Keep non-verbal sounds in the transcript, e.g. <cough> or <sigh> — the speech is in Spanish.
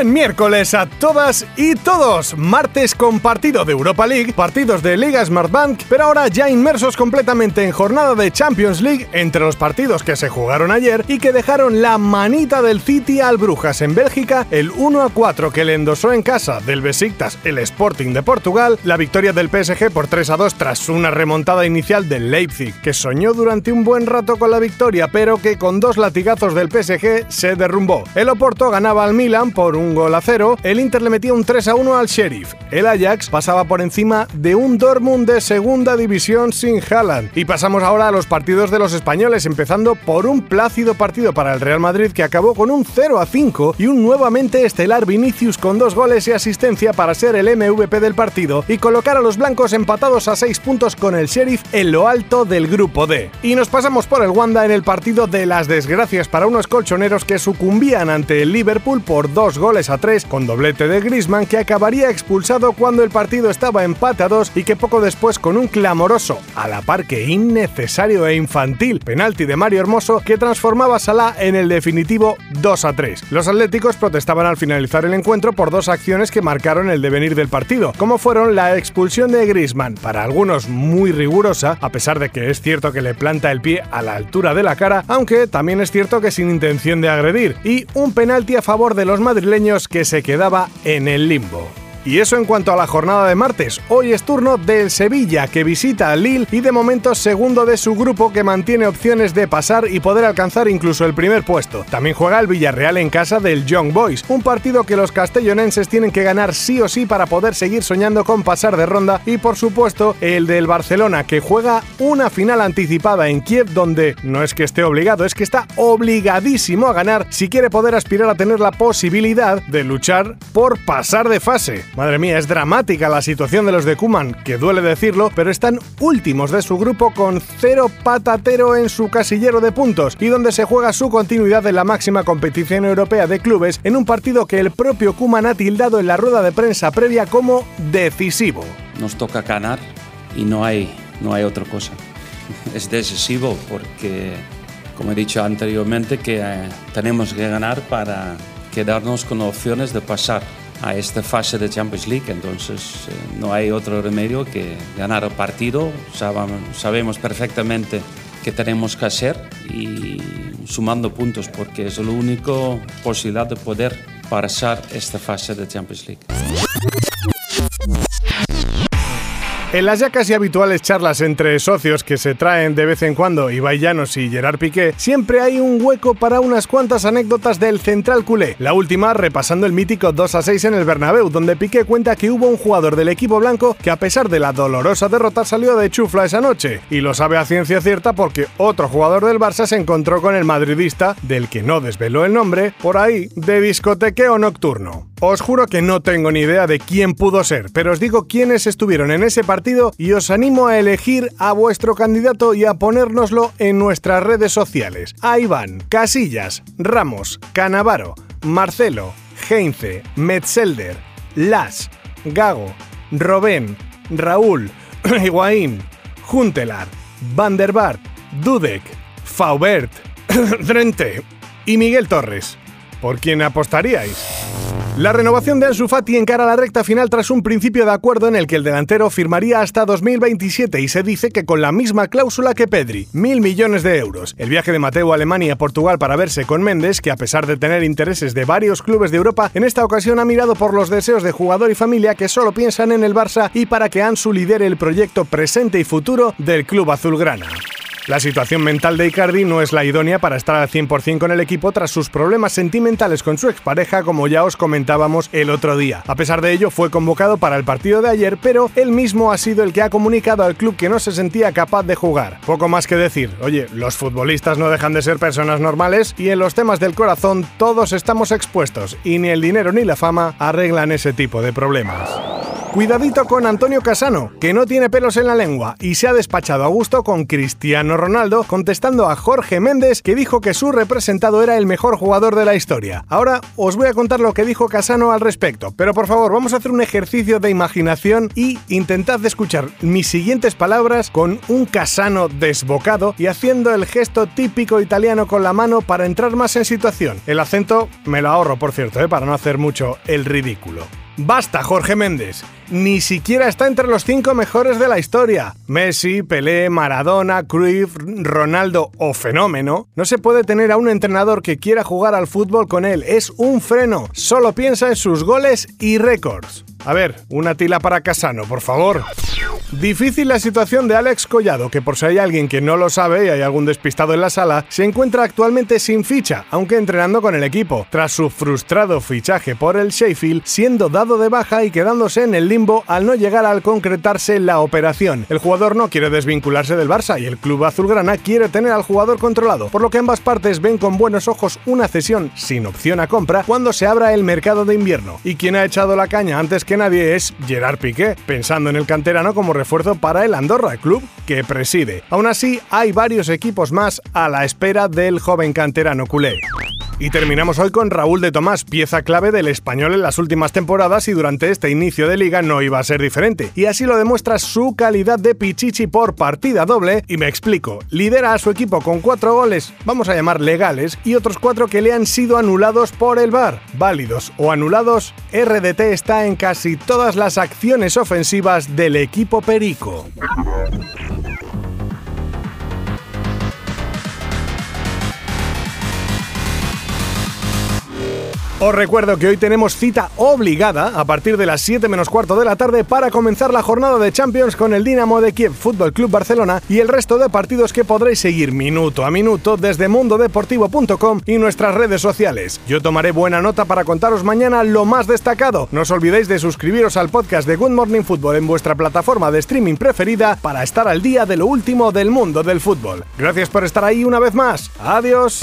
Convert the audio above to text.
Buen miércoles a todas y todos. Martes con partido de Europa League, partidos de Liga Smartbank, pero ahora ya inmersos completamente en jornada de Champions League entre los partidos que se jugaron ayer y que dejaron la manita del City al Brujas en Bélgica, el 1 a 4 que le endosó en casa del Besiktas el Sporting de Portugal, la victoria del PSG por 3 a 2 tras una remontada inicial del Leipzig, que soñó durante un buen rato con la victoria, pero que con dos latigazos del PSG se derrumbó. El Oporto ganaba al Milan por un gol a cero, el Inter le metía un 3 a 1 al Sheriff. El Ajax pasaba por encima de un Dortmund de segunda división sin Haaland. Y pasamos ahora a los partidos de los españoles, empezando por un plácido partido para el Real Madrid que acabó con un 0 a 5 y un nuevamente estelar Vinicius con dos goles y asistencia para ser el MVP del partido y colocar a los blancos empatados a 6 puntos con el Sheriff en lo alto del grupo D. Y nos pasamos por el Wanda en el partido de las desgracias para unos colchoneros que sucumbían ante el Liverpool por dos goles a 3 con doblete de Griezmann que acabaría expulsado cuando el partido estaba empate a 2 y que poco después con un clamoroso, a la par que innecesario e infantil penalti de Mario Hermoso que transformaba a Salah en el definitivo 2 a 3. Los atléticos protestaban al finalizar el encuentro por dos acciones que marcaron el devenir del partido, como fueron la expulsión de Griezmann, para algunos muy rigurosa, a pesar de que es cierto que le planta el pie a la altura de la cara, aunque también es cierto que sin intención de agredir, y un penalti a favor de los madrileños que se quedaba en el limbo. Y eso en cuanto a la jornada de martes. Hoy es turno del Sevilla, que visita al Lille y de momento segundo de su grupo que mantiene opciones de pasar y poder alcanzar incluso el primer puesto. También juega el Villarreal en casa del Young Boys, un partido que los castellonenses tienen que ganar sí o sí para poder seguir soñando con pasar de ronda y por supuesto el del Barcelona que juega una final anticipada en Kiev donde no es que esté obligado, es que está obligadísimo a ganar si quiere poder aspirar a tener la posibilidad de luchar por pasar de fase. Madre mía, es dramática la situación de los de Kuman, que duele decirlo, pero están últimos de su grupo con cero patatero en su casillero de puntos y donde se juega su continuidad en la máxima competición europea de clubes en un partido que el propio Kuman ha tildado en la rueda de prensa previa como decisivo. Nos toca ganar y no hay, no hay otra cosa. <laughs> Es decisivo porque, como he dicho anteriormente, que eh, tenemos que ganar para quedarnos con opciones de pasar a esta fase de Champions League. Entonces eh, no hay otro remedio que ganar el partido. Sabemos perfectamente qué tenemos que hacer y sumando puntos porque es la única posibilidad de poder pasar esta fase de Champions League. En las ya casi habituales charlas entre socios que se traen de vez en cuando Ibai Llanos y Gerard Piqué, siempre hay un hueco para unas cuantas anécdotas del central culé. La última repasando el mítico 2 a 6 en el Bernabéu, donde Piqué cuenta que hubo un jugador del equipo blanco que a pesar de la dolorosa derrota salió de chufla esa noche. Y lo sabe a ciencia cierta porque otro jugador del Barça se encontró con el madridista, del que no desveló el nombre, por ahí, de discotequeo nocturno. Os juro que no tengo ni idea de quién pudo ser, pero os digo quiénes estuvieron en ese partido y os animo a elegir a vuestro candidato y a ponérnoslo en nuestras redes sociales. Ahí van Casillas, Ramos, Canavaro, Marcelo, Heinze, Metzelder, Las, Gago, Robén, Raúl, <clears throat> Higuaín, Juntelar, Van der Dudek, Faubert, <clears throat> Drente y Miguel Torres. ¿Por quién apostaríais? La renovación de Ansu Fati encara la recta final tras un principio de acuerdo en el que el delantero firmaría hasta 2027 y se dice que con la misma cláusula que Pedri, mil millones de euros. El viaje de Mateo a Alemania y a Portugal para verse con Méndez, que a pesar de tener intereses de varios clubes de Europa, en esta ocasión ha mirado por los deseos de jugador y familia que solo piensan en el Barça y para que Ansu lidere el proyecto presente y futuro del club azulgrana. La situación mental de Icardi no es la idónea para estar al 100% con el equipo tras sus problemas sentimentales con su expareja, como ya os comentábamos el otro día. A pesar de ello, fue convocado para el partido de ayer, pero él mismo ha sido el que ha comunicado al club que no se sentía capaz de jugar. Poco más que decir, oye, los futbolistas no dejan de ser personas normales y en los temas del corazón todos estamos expuestos y ni el dinero ni la fama arreglan ese tipo de problemas. Cuidadito con Antonio Casano, que no tiene pelos en la lengua y se ha despachado a gusto con Cristiano Ronaldo, contestando a Jorge Méndez, que dijo que su representado era el mejor jugador de la historia. Ahora os voy a contar lo que dijo Casano al respecto, pero por favor, vamos a hacer un ejercicio de imaginación y intentad escuchar mis siguientes palabras con un Casano desbocado y haciendo el gesto típico italiano con la mano para entrar más en situación. El acento me lo ahorro, por cierto, ¿eh? para no hacer mucho el ridículo. Basta, Jorge Méndez. Ni siquiera está entre los cinco mejores de la historia. Messi, Pelé, Maradona, Cruyff, Ronaldo o Fenómeno. No se puede tener a un entrenador que quiera jugar al fútbol con él. Es un freno. Solo piensa en sus goles y récords. A ver, una tila para Casano, por favor. Difícil la situación de Alex Collado, que por si hay alguien que no lo sabe y hay algún despistado en la sala, se encuentra actualmente sin ficha, aunque entrenando con el equipo, tras su frustrado fichaje por el Sheffield, siendo dado de baja y quedándose en el limbo al no llegar al concretarse la operación. El jugador no quiere desvincularse del Barça y el club azulgrana quiere tener al jugador controlado, por lo que ambas partes ven con buenos ojos una cesión sin opción a compra cuando se abra el mercado de invierno. Y quien ha echado la caña antes que nadie es Gerard Piqué, pensando en el canterano como refuerzo para el Andorra, club que preside. Aún así, hay varios equipos más a la espera del joven canterano culé. Y terminamos hoy con Raúl de Tomás, pieza clave del español en las últimas temporadas y durante este inicio de liga no iba a ser diferente. Y así lo demuestra su calidad de pichichi por partida doble. Y me explico, lidera a su equipo con cuatro goles, vamos a llamar legales, y otros cuatro que le han sido anulados por el VAR. Válidos o anulados, RDT está en casi todas las acciones ofensivas del equipo Perico. Os recuerdo que hoy tenemos cita obligada a partir de las 7 menos cuarto de la tarde para comenzar la jornada de Champions con el Dinamo de Kiev Fútbol Club Barcelona y el resto de partidos que podréis seguir minuto a minuto desde mundodeportivo.com y nuestras redes sociales. Yo tomaré buena nota para contaros mañana lo más destacado. No os olvidéis de suscribiros al podcast de Good Morning Football en vuestra plataforma de streaming preferida para estar al día de lo último del mundo del fútbol. Gracias por estar ahí una vez más. Adiós.